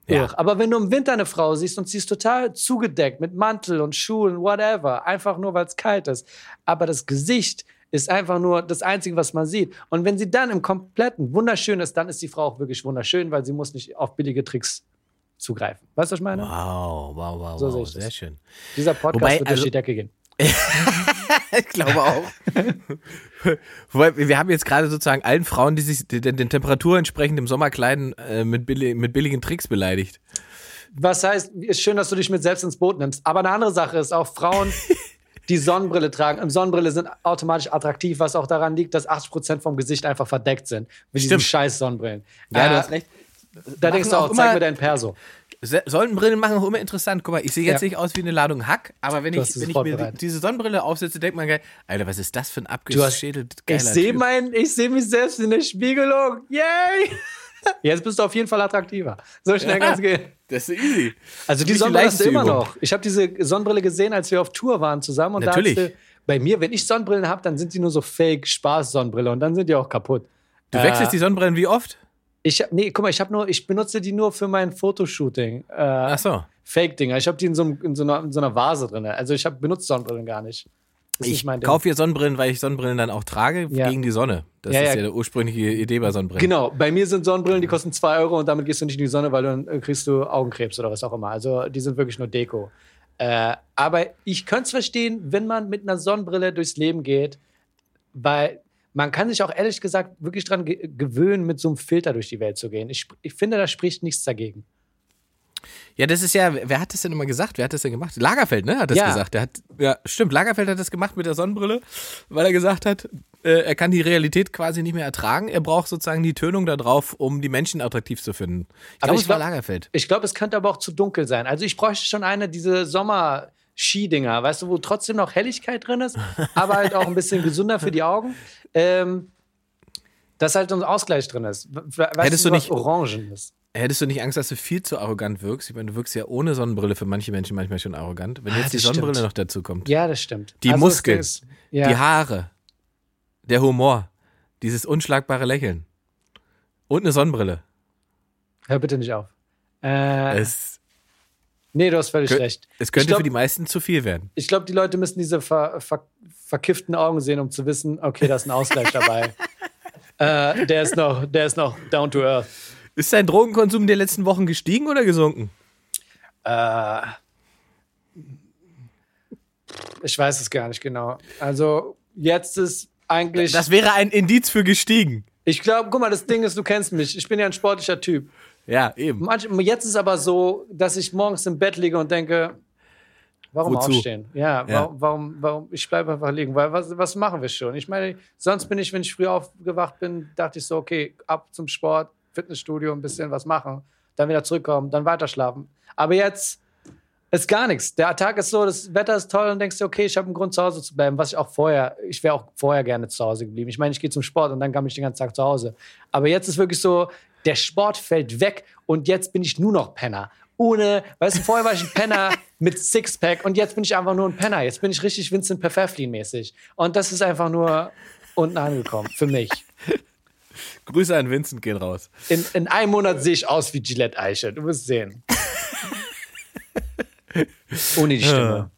Ja. Irr. Aber wenn du im Winter eine Frau siehst und sie ist total zugedeckt mit Mantel und Schuhen, whatever, einfach nur weil es kalt ist, aber das Gesicht ist einfach nur das Einzige, was man sieht. Und wenn sie dann im kompletten wunderschön ist, dann ist die Frau auch wirklich wunderschön, weil sie muss nicht auf billige Tricks zugreifen. Weißt du, was ich meine? Wow, wow, wow, So wow. das. Sehr schön. Dieser Podcast Wobei, wird also- durch die Decke gehen. <laughs> Ich glaube auch. <laughs> Wobei, wir haben jetzt gerade sozusagen allen Frauen, die sich den, den Temperaturen entsprechend im Sommer kleiden, äh, mit, billi mit billigen Tricks beleidigt. Was heißt, ist schön, dass du dich mit selbst ins Boot nimmst. Aber eine andere Sache ist auch Frauen, <laughs> die Sonnenbrille tragen. Im Sonnenbrille sind automatisch attraktiv, was auch daran liegt, dass 80% vom Gesicht einfach verdeckt sind. Mit diesen Stimmt. scheiß Sonnenbrillen. Ja, du Äh, hast recht. Da denkst du auch, auch zeig mir dein Perso. Sonnenbrillen machen auch immer interessant. Guck mal, ich sehe jetzt Ja. nicht aus wie eine Ladung Hack, aber wenn ich, es wenn ich mir diese Sonnenbrille aufsetze, denkt man geil, Alter, was ist das für ein abgeschädelt geiler Ich sehe Typ. mein, ich sehe mich selbst in der Spiegelung. Yay! <laughs> Jetzt bist du auf jeden Fall attraktiver. So schnell Ja. kann's gehen. Das ist easy. Also die Sonnenbrille hast du immer noch. Ich habe diese Sonnenbrille gesehen, als wir auf Tour waren zusammen. Und Natürlich. Da bei mir, wenn ich Sonnenbrillen habe, dann sind die nur so Fake-Spaß-Sonnenbrille und dann sind die auch kaputt. Du Äh, wechselst die Sonnenbrillen wie oft? Ich nee, guck mal, ich habe nur, ich benutze die nur für mein Fotoshooting. Äh, Ach so. Fake-Dinger. Ich habe die in so, in, so einer, in so einer Vase drin. Also ich habe benutzt Sonnenbrillen gar nicht. Das Ich nicht kaufe hier Sonnenbrillen, weil ich Sonnenbrillen dann auch trage Ja. gegen die Sonne. Das Ja, ist ja. ja die ursprüngliche Idee bei Sonnenbrillen. Genau, bei mir sind Sonnenbrillen, die kosten 2 Euro und damit gehst du nicht in die Sonne, weil dann äh, kriegst du Augenkrebs oder was auch immer. Also die sind wirklich nur Deko. Äh, aber ich könnte es verstehen, wenn man mit einer Sonnenbrille durchs Leben geht, weil man kann sich auch ehrlich gesagt wirklich dran ge gewöhnen, mit so einem Filter durch die Welt zu gehen. Ich, ich finde, da spricht nichts dagegen. Ja, das ist ja, wer hat das denn immer gesagt? Wer hat das denn gemacht? Lagerfeld, ne? Hat das Ja. gesagt. Der hat, ja, stimmt, Lagerfeld hat das gemacht mit der Sonnenbrille, weil er gesagt hat, äh, er kann die Realität quasi nicht mehr ertragen. Er braucht sozusagen die Tönung da drauf, um die Menschen attraktiv zu finden. Ich Aber glaube, es war glaub- Lagerfeld. Ich glaube, es könnte aber auch zu dunkel sein. Also ich bräuchte schon eine, diese Sommer-Skidinger, weißt du, wo trotzdem noch Helligkeit drin ist, aber halt auch ein bisschen gesünder für die Augen. Ähm, dass halt so ein Ausgleich drin ist. We- Weißt Hättest du, du nicht- Orangen ist? Hättest du nicht Angst, dass du viel zu arrogant wirkst? Ich meine, du wirkst ja ohne Sonnenbrille für manche Menschen manchmal schon arrogant. Wenn Ah, jetzt die Sonnenbrille stimmt. noch dazu kommt. Ja, das stimmt. Die Also Muskeln, ist- ja. Die Haare, der Humor, dieses unschlagbare Lächeln und eine Sonnenbrille. Hör bitte nicht auf. Äh, Es, nee, du hast völlig kö- recht. es könnte glaub, für die meisten zu viel werden. Ich glaube, die Leute müssen diese ver, ver, verkifften Augen sehen, um zu wissen, okay, da ist ein Ausgleich <laughs> dabei. Äh, der ist noch, der ist noch down to earth. Ist dein Drogenkonsum der letzten Wochen gestiegen oder gesunken? Äh, ich weiß es gar nicht genau. Also jetzt ist eigentlich. Das wäre ein Indiz für gestiegen. ich glaube, guck mal, das Ding ist, du kennst mich. Ich bin ja ein sportlicher Typ. Ja, eben. Manch, jetzt ist aber so, dass ich morgens im Bett liege und denke, warum Wozu? aufstehen? Ja, Ja. Warum, warum, warum, ich bleibe einfach liegen, weil was, was machen wir schon? Ich meine, sonst bin ich, wenn ich früh aufgewacht bin, dachte ich so, okay, ab zum Sport, Fitnessstudio, ein bisschen was machen, dann wieder zurückkommen, dann weiter schlafen. Aber jetzt Ist gar nichts. Der Tag ist so, das Wetter ist toll und denkst dir, okay, ich habe einen Grund zu Hause zu bleiben, was ich auch vorher, ich wäre auch vorher gerne zu Hause geblieben. Ich meine, ich gehe zum Sport und dann kam ich den ganzen Tag zu Hause. Aber jetzt ist wirklich so, der Sport fällt weg und jetzt bin ich nur noch Penner. Ohne, weißt du, vorher war ich ein Penner <laughs> mit Sixpack und jetzt bin ich einfach nur ein Penner. Jetzt bin ich richtig Vincent Perfeflin-mäßig. Und das ist einfach nur unten angekommen für mich. <laughs> Grüße an Vincent gehen raus. In, in einem Monat sehe ich aus wie Gillette Eiche. Du wirst sehen. <laughs> Ohne die Stimme.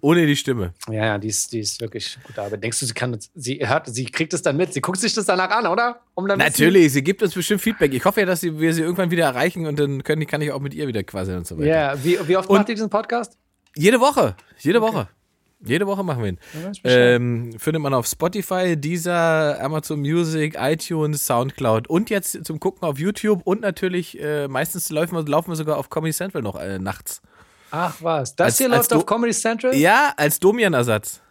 Ohne die Stimme. Ja, ja, die ist, die ist wirklich gut. Aber denkst du, sie kann, sie hört, sie kriegt es dann mit? Sie guckt sich das danach an, oder? Um dann Natürlich, sie gibt uns bestimmt Feedback. Ich hoffe ja, dass sie, wir sie irgendwann wieder erreichen und dann können, kann ich auch mit ihr wieder quasi und so weiter. Ja, wie, wie oft und macht ihr diesen Podcast? Jede Woche. Jede okay. Woche. Jede Woche machen wir ihn. Ähm, findet man auf Spotify, Deezer, Amazon Music, iTunes, Soundcloud und jetzt zum Gucken auf YouTube und natürlich äh, meistens laufen wir, laufen wir sogar auf Comedy Central noch äh, nachts. Ach was, das als, hier läuft auf Comedy Central? Ja, als Domian-Ersatz.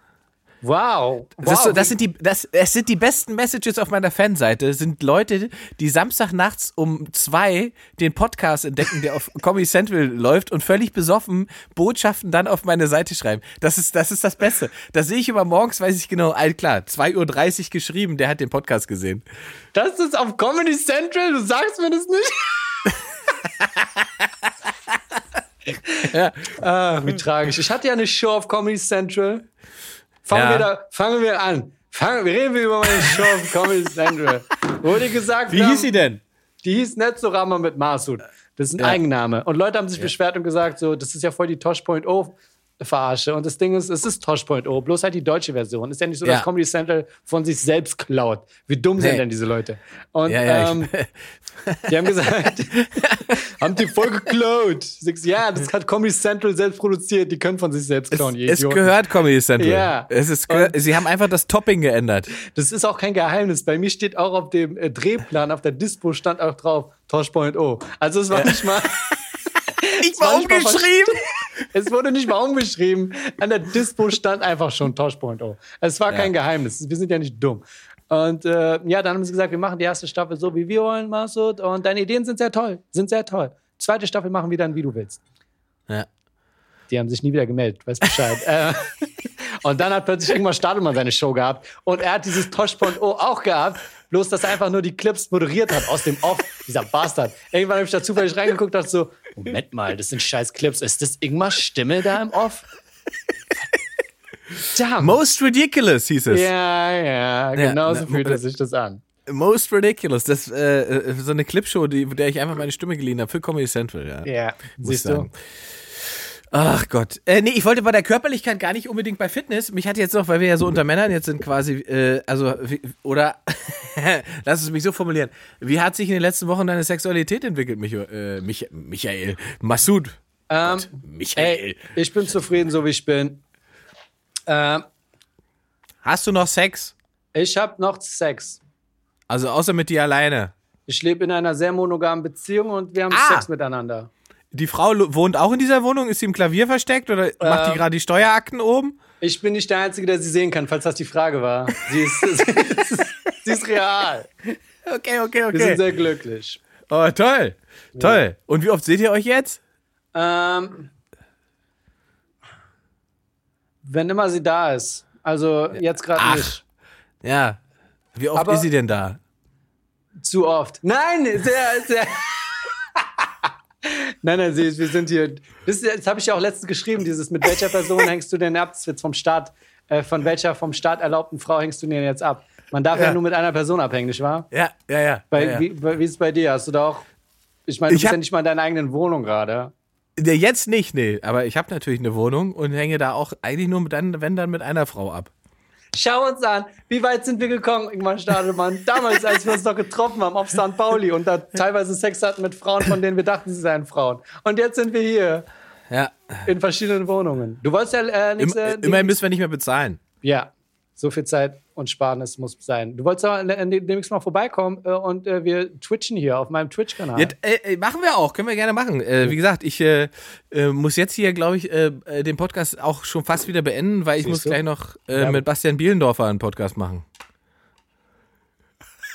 Wow. wow. Das, das, sind die, das, es sind die besten Messages auf meiner Fanseite. sind Leute, die Samstagnachts um zwei den Podcast entdecken, der auf <laughs> Comedy Central läuft und völlig besoffen Botschaften dann auf meine Seite schreiben. Das ist das, ist das Beste. Da sehe ich immer morgens, weiß ich genau, all klar, 2.30 Uhr geschrieben, der hat den Podcast gesehen. Das ist auf Comedy Central? Du sagst mir das nicht? <laughs> <laughs> ja. Ah, wie tragisch. Ich hatte ja eine Show auf Comedy Central. Fangen, ja. wir, da, fangen wir an. Fangen, reden wir über meine Show auf Comedy Central. Wurde gesagt. Wie haben, hieß sie denn? Die hieß Netzorama mit Masud. Das ist ein ja. Eigenname. Und Leute haben sich ja. beschwert und gesagt, so, das ist ja voll die Tosh.0 verarsche. Und das Ding ist, es ist Tosh.0, bloß halt die deutsche Version. Ist ja nicht so, dass ja. Comedy Central von sich selbst klaut. Wie dumm nee. sind denn diese Leute? Und ja, ja, ähm, <laughs> die haben gesagt, <laughs> haben die voll geklaut. Ja, das hat Comedy Central selbst produziert. Die können von sich selbst klauen. Es, es gehört Comedy Central. Ja. Es ist, sie haben einfach das Topping geändert. Das ist auch kein Geheimnis. Bei mir steht auch auf dem äh, Drehplan, auf der Dispo stand auch drauf Tosh.0. Also es war nicht mal <laughs> nicht mal umgeschrieben. Es wurde nicht mal umgeschrieben. An der Dispo stand einfach schon Tosh.0. Es war kein ja. Geheimnis. Wir sind ja nicht dumm. Und äh, ja, dann haben sie gesagt, wir machen die erste Staffel so, wie wir wollen, Masud. Und deine Ideen sind sehr toll. Sind sehr toll. Zweite Staffel machen wir dann, wie du willst. Ja. Die haben sich nie wieder gemeldet, weiß Bescheid. <laughs> äh, und dann hat plötzlich irgendwann Stadelmann seine Show gehabt. Und er hat dieses Tosh.0 auch gehabt. Bloß, dass er einfach nur die Clips moderiert hat aus dem Off, dieser Bastard. Irgendwann habe ich da zufällig reingeguckt und dachte so, Moment mal, das sind scheiß Clips. Ist das Ingmars Stimme da im Off? Damn. Most ridiculous hieß es. Ja, ja, genau so fühlt sich das an. Most Ridiculous, das äh, äh, so eine Clipshow, die, der ich einfach meine Stimme geliehen habe für Comedy Central. Ja, ja siehst du. Ach Gott. Äh, nee, ich wollte bei der Körperlichkeit gar nicht unbedingt bei Fitness. Mich hat jetzt noch, weil wir ja so unter Männern jetzt sind quasi, äh, also, wie, oder, <laughs> lass es mich so formulieren. Wie hat sich in den letzten Wochen deine Sexualität entwickelt, Mich, äh, Mich, Michael? Massoud? Ähm, Gott, Michael. Ey, ich bin zufrieden, so wie ich bin. Ähm, Hast du noch Sex? Ich hab noch Sex. Also außer mit dir alleine? Ich lebe in einer sehr monogamen Beziehung und wir haben ah. Sex miteinander. Die Frau wohnt auch in dieser Wohnung? Ist sie im Klavier versteckt oder ähm, macht die gerade die Steuerakten oben? Ich bin nicht der Einzige, der sie sehen kann, falls das die Frage war. Sie ist, <laughs> sie ist, sie ist real. Okay, okay, okay. Wir sind sehr glücklich. Oh, toll. Toll. Ja. Und wie oft seht ihr euch jetzt? Ähm, wenn immer sie da ist. Also jetzt gerade nicht. Ja. Wie oft Aber ist sie denn da? Zu oft. Nein, sehr, sehr. Nein, nein, wir sind hier. Das, das habe ich ja auch letztens geschrieben, dieses mit welcher Person hängst du denn ab? Das wird vom Staat, äh, von welcher vom Staat erlaubten Frau hängst du denn jetzt ab? Man darf ja, ja nur mit einer Person abhängen, nicht wahr? Ja, ja, ja. Bei, ja, ja. Wie, wie ist es bei dir? Hast du da auch. Ich meine, du ich bist ja nicht mal in deiner eigenen Wohnung gerade. Jetzt nicht, nee. Aber ich habe natürlich eine Wohnung und hänge da auch eigentlich nur, mit, wenn dann mit einer Frau ab. Schau uns an, wie weit sind wir gekommen, Ingmar Stadelmann? Damals, als wir uns noch getroffen haben auf St. Pauli und da teilweise Sex hatten mit Frauen, von denen wir dachten, sie seien Frauen. Und jetzt sind wir hier. Ja. In verschiedenen Wohnungen. Du wolltest ja äh, nichts. Äh, immerhin müssen wir nicht mehr bezahlen. Ja. So viel Zeit und Sparnis muss sein. Du wolltest aber demnächst mal vorbeikommen äh, und äh, wir twitchen hier auf meinem Twitch-Kanal. Ja, äh, machen wir auch, können wir gerne machen. Äh, wie gesagt, ich äh, äh, muss jetzt hier, glaube ich, den Podcast auch schon fast wieder beenden, weil ich Siehst muss du? gleich noch ja. mit Bastian Bielendorfer einen Podcast machen.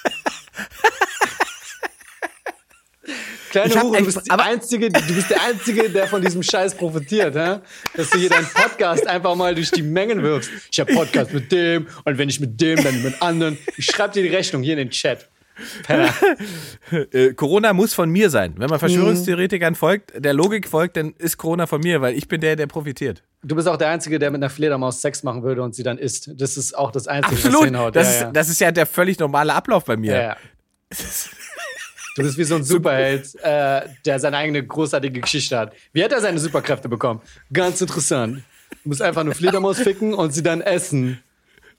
<laughs> Kleine Hure, du bist, aber- Einzige, du bist der Einzige, der von diesem Scheiß profitiert, hä? dass du hier deinen Podcast einfach mal durch die Mengen wirfst. Ich habe Podcast mit dem und wenn ich mit dem, dann mit anderen. Ich schreibe dir die Rechnung hier in den Chat. Äh, Corona muss von mir sein. Wenn man Verschwörungstheoretikern folgt, der Logik folgt, dann ist Corona von mir, weil ich bin der, der profitiert. Du bist auch der Einzige, der mit einer Fledermaus Sex machen würde und sie dann isst. Das ist auch das Einzige, was Absolut. hinhaut. Das, ja, ist, ja. das ist ja der völlig normale Ablauf bei mir. Ja, ja. Du bist wie so ein Superheld, äh, der seine eigene großartige Geschichte hat. Wie hat er seine Superkräfte bekommen? Ganz interessant. Du musst einfach nur Fledermaus ficken und sie dann essen.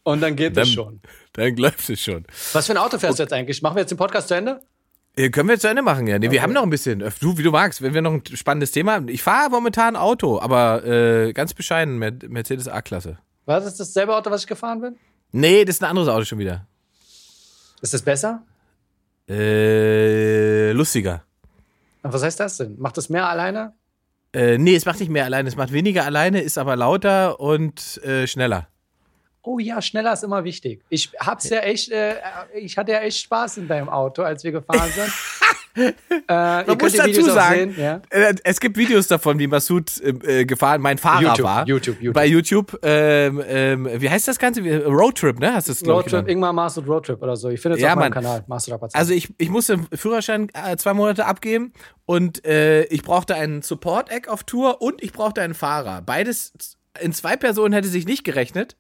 Und dann geht das Dann, schon. dann läuft es schon. Was für ein Auto fährst du jetzt eigentlich? Machen wir jetzt den Podcast zu Ende? Können wir jetzt zu Ende machen, ja. Nee, wir haben noch ein bisschen. Du, wie du magst, wenn wir noch ein spannendes Thema haben. Ich fahre momentan Auto, aber äh, ganz bescheiden Mercedes A-Klasse. Was ist dasselbe Auto, was ich gefahren bin? Nee, das ist ein anderes Auto schon wieder. Ist das besser? Äh, lustiger. Was heißt das denn? Macht das mehr alleine? Äh, nee, es macht nicht mehr alleine. Es macht weniger alleine, ist aber lauter und äh, schneller. Oh ja, schneller ist immer wichtig. Ich hab's ja echt, äh, ich hatte ja echt Spaß in deinem Auto, als wir gefahren <laughs> sind. Äh, Man muss dazu sagen, ja? äh, es gibt Videos davon, wie Massoud äh, äh, gefahren, mein Fahrer YouTube, war. YouTube, YouTube. Bei YouTube. Ähm, ähm, wie heißt das Ganze? Wie- Roadtrip, ne? Hast du es, Roadtrip. Ingmar Mastered Roadtrip oder so. Ich finde es Ja, auf meinem Mann. Kanal, Mastered. Also ich, ich musste Führerschein äh, zwei Monate abgeben und äh, ich brauchte einen Support-Eck auf Tour und ich brauchte einen Fahrer. Beides in zwei Personen hätte sich nicht gerechnet.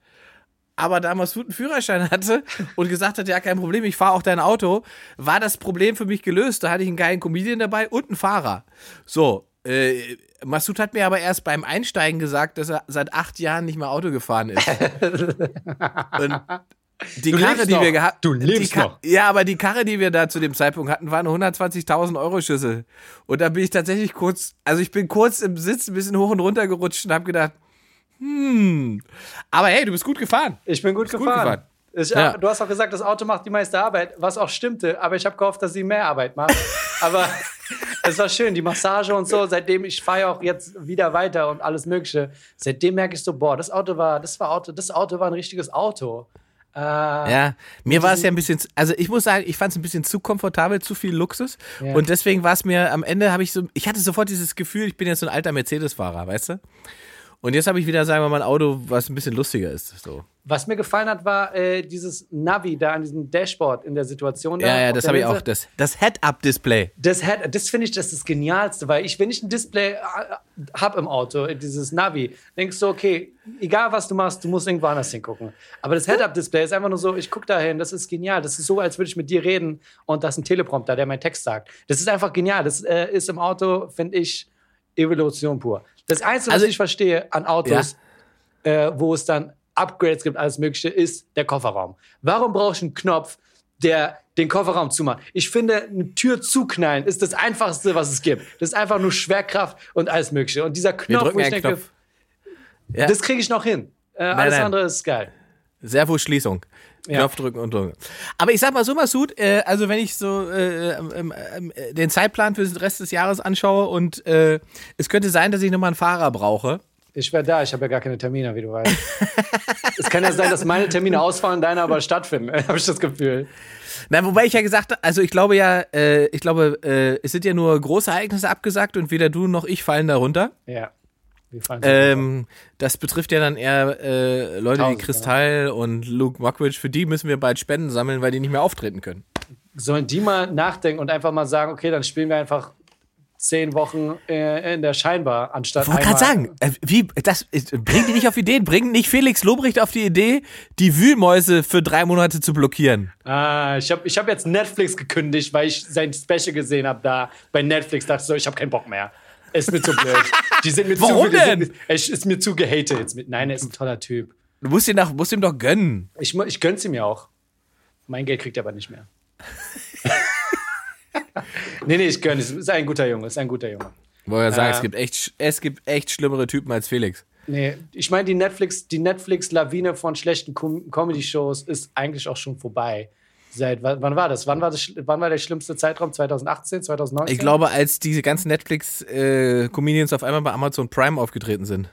Aber da Masud einen Führerschein hatte und gesagt hat, ja, kein Problem, ich fahre auch dein Auto, war das Problem für mich gelöst. Da hatte ich einen geilen Comedian dabei und einen Fahrer. So, äh, Masud hat mir aber erst beim Einsteigen gesagt, dass er seit acht Jahren nicht mehr Auto gefahren ist. <laughs> und die Du Karre, die noch. wir gehabt Du lebst noch. Ja, aber die Karre, die wir da zu dem Zeitpunkt hatten, war eine 120.000 Euro Schüssel. Und da bin ich tatsächlich kurz, also ich bin kurz im Sitz ein bisschen hoch und runter gerutscht und habe gedacht, hm. Aber hey, du bist gut gefahren. ich bin gut gut gefahren. gefahren. Ich, Ja. Du hast auch gesagt, das Auto macht die meiste Arbeit, was auch stimmte. Aber ich habe gehofft, dass sie mehr Arbeit macht. <laughs> aber es war schön, die Massage und so. Seitdem ich fahre auch jetzt wieder weiter und alles Mögliche. Seitdem merke ich so, boah, das Auto war, das war Auto, das Auto war ein richtiges Auto. Äh, Ja, mir war es ja ein bisschen, also ich muss sagen, ich fand es ein bisschen zu komfortabel, zu viel Luxus. Ja. Und deswegen war es mir am Ende, habe ich so, ich hatte sofort dieses Gefühl, ich bin jetzt so ein alter Mercedes-Fahrer, weißt du? Und jetzt habe ich wieder, sagen wir mal, ein Auto, was ein bisschen lustiger ist. So. Was mir gefallen hat, war äh, dieses Navi da an diesem Dashboard in der Situation. Da Ja, ja, das habe ich auch. Das, das Head-Up-Display. Das, hat- das finde ich das, ist das Genialste, weil ich, wenn ich ein Display äh, habe im Auto, äh, dieses Navi, denkst du, okay, egal was du machst, du musst irgendwo anders hingucken. Aber das Head-Up-Display ist einfach nur so, ich gucke da hin, das ist genial. Das ist so, als würde ich mit dir reden und das ist ein Teleprompter, der meinen Text sagt. Das ist einfach genial. Das äh, ist im Auto, finde ich, Evolution pur. Das Einzige, Also- was ich verstehe an Autos, äh, wo es dann Upgrades gibt, alles Mögliche, ist der Kofferraum. Warum brauche ich einen Knopf, der den Kofferraum zumacht? Ich finde, eine Tür zuknallen ist das Einfachste, was es gibt. Das ist einfach nur Schwerkraft und alles Mögliche. Und dieser Knopf, wo ich denke, Knopf. Ja. das kriege ich noch hin. Äh, alles nein. andere ist geil. Servo-Schließung. Ja. Knopf drücken und drücken. Aber ich sag mal so, Masud, äh, also wenn ich so äh, ähm, ähm, äh, den Zeitplan für den Rest des Jahres anschaue und äh, es könnte sein, dass ich nochmal einen Fahrer brauche. Ich wäre da, ich habe ja gar keine Termine, wie du weißt. <laughs> es kann ja sein, dass meine Termine ausfallen, deine aber stattfinden, <laughs> habe ich das Gefühl. Na, wobei ich ja gesagt habe, also ich glaube ja, äh, ich glaube, äh, es sind ja nur große Ereignisse abgesagt und weder du noch ich fallen darunter. Ja. Ähm, das betrifft ja dann eher äh, Leute wie Tausend, Kristall und Luke Mockridge. Für die müssen wir bald Spenden sammeln, weil die nicht mehr auftreten können. sollen die mal nachdenken und einfach mal sagen, okay, dann spielen wir einfach zehn Wochen äh, in der Scheinbar anstatt Ich wollte gerade sagen, äh, wie, das ist, bringt die nicht auf Ideen, bringt nicht Felix Lobrecht auf die Idee, die Wühlmäuse für drei Monate zu blockieren. Ah, ich habe ich hab jetzt Netflix gekündigt, weil ich sein Special gesehen habe da bei Netflix. Dachte so, ich habe keinen Bock mehr. Ist mir zu blöd. Die sind mir Warum zu, denn? Sind, es ist mir zu gehatet. Jetzt mit. Nein, er ist ein toller Typ. Du musst ihn, doch, musst ihm doch gönnen. Ich, ich gönn's ihm ja auch. Mein Geld kriegt er aber nicht mehr. <laughs> nee, nee, ich gönn es. Ist ein guter Junge, ist ein guter Junge. Wollte ja sagen, Äh. es, gibt echt, es gibt echt schlimmere Typen als Felix. Nee, ich meine, die Netflix, die Netflix-Lawine von schlechten Com Comedy-Shows ist eigentlich auch schon vorbei. Seit wann war das? Wann war das? Wann war der schlimmste Zeitraum? 2018, 2019? Ich glaube, als diese ganzen Netflix-Comedians auf einmal bei Amazon Prime aufgetreten sind.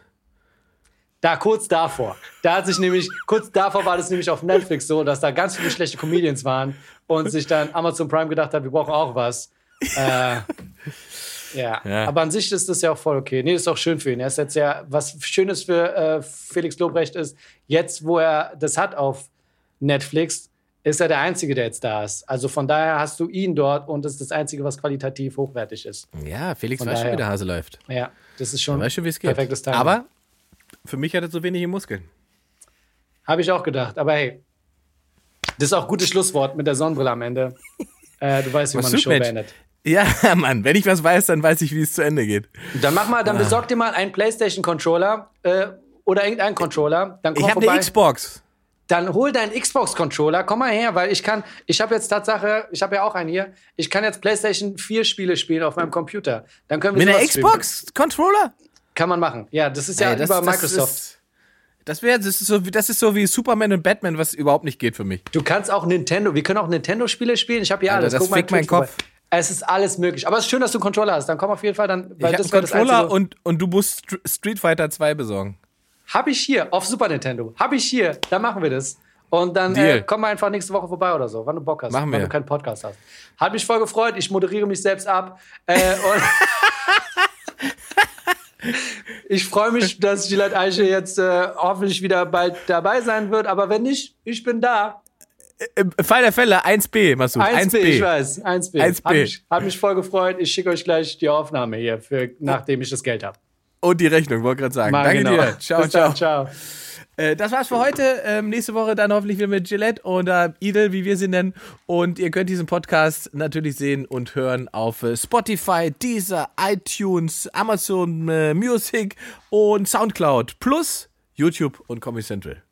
Da kurz davor. Da hat sich nämlich, kurz davor war das nämlich auf Netflix so, dass da ganz viele schlechte Comedians waren und sich dann Amazon Prime gedacht hat, wir brauchen auch was. äh, <laughs> ja. Ja. aber an sich ist das ja auch voll okay. Nee, ist auch schön für ihn. Er ist jetzt ja, was Schönes für äh, Felix Lobrecht ist, jetzt, wo er das hat auf Netflix, ist er der Einzige, der jetzt da ist. Also von daher hast du ihn dort und das ist das Einzige, was qualitativ hochwertig ist. Ja, Felix Von weiß schon, daher. wie der Hase läuft. Ja, das ist schon schon, perfektes Timing. Aber für mich hat er so wenige Muskeln. Habe ich auch gedacht. Aber hey, das ist auch ein gutes Schlusswort mit der Sonnenbrille am Ende. <laughs> Äh, du weißt, wie Was man eine Show Mensch? beendet. Ja, <laughs> Mann, wenn ich was weiß, dann weiß ich, wie es zu Ende geht. Dann mach mal, Ah. dann besorg dir mal einen PlayStation-Controller äh, oder irgendeinen Controller. Dann komm Ich habe eine Xbox. Dann hol deinen Xbox-Controller, komm mal her, weil ich kann, ich habe jetzt Tatsache, ich habe ja auch einen hier, ich kann jetzt PlayStation 4 Spiele spielen auf meinem Computer. Dann können wir Mit einer streamen. Xbox-Controller? Kann man machen. Ja, das ist ja Ey, das- über das Microsoft. ist- Das wäre, das ist so, wie- das ist so wie Superman und Batman, was überhaupt nicht geht für mich. Du kannst auch Nintendo, wir können auch Nintendo-Spiele spielen. Ich habe hier Alter, alles. das fickt meinen Twitch vorbei. Kopf. Es ist alles möglich. Aber es ist schön, dass du einen Controller hast. Dann komm auf jeden Fall dann, Ich weil habe das das Controller Einzige. und, und du musst Str- Street Fighter 2 besorgen. Hab ich hier auf Super Nintendo. Hab ich hier. Dann machen wir das. Und dann äh, komm mal einfach nächste Woche vorbei oder so, wann du Bock hast. Machen wenn wir. du keinen Podcast hast. Hat mich voll gefreut. Ich moderiere mich selbst ab. Äh, <laughs> und <laughs> ich freue mich, dass Gillette Eiche jetzt äh, hoffentlich wieder bald dabei sein wird. Aber wenn nicht, ich bin da. Im Fall der Fälle 1B, Masud. 1B, 1B. ich weiß. 1B. 1B. Hat mich, hat mich voll gefreut. Ich schicke euch gleich die Aufnahme hier, für, nachdem ich das Geld habe. Und die Rechnung, wollte gerade sagen. Mal Danke genau. dir. Ciao, Bis ciao. Dann, ciao. Äh, das war's für heute. Ähm, nächste Woche dann hoffentlich wieder mit Gillette oder Idel, wie wir sie nennen. Und ihr könnt diesen Podcast natürlich sehen und hören auf äh, Spotify, Deezer, iTunes, Amazon äh, Music und Soundcloud plus YouTube und Comedy Central.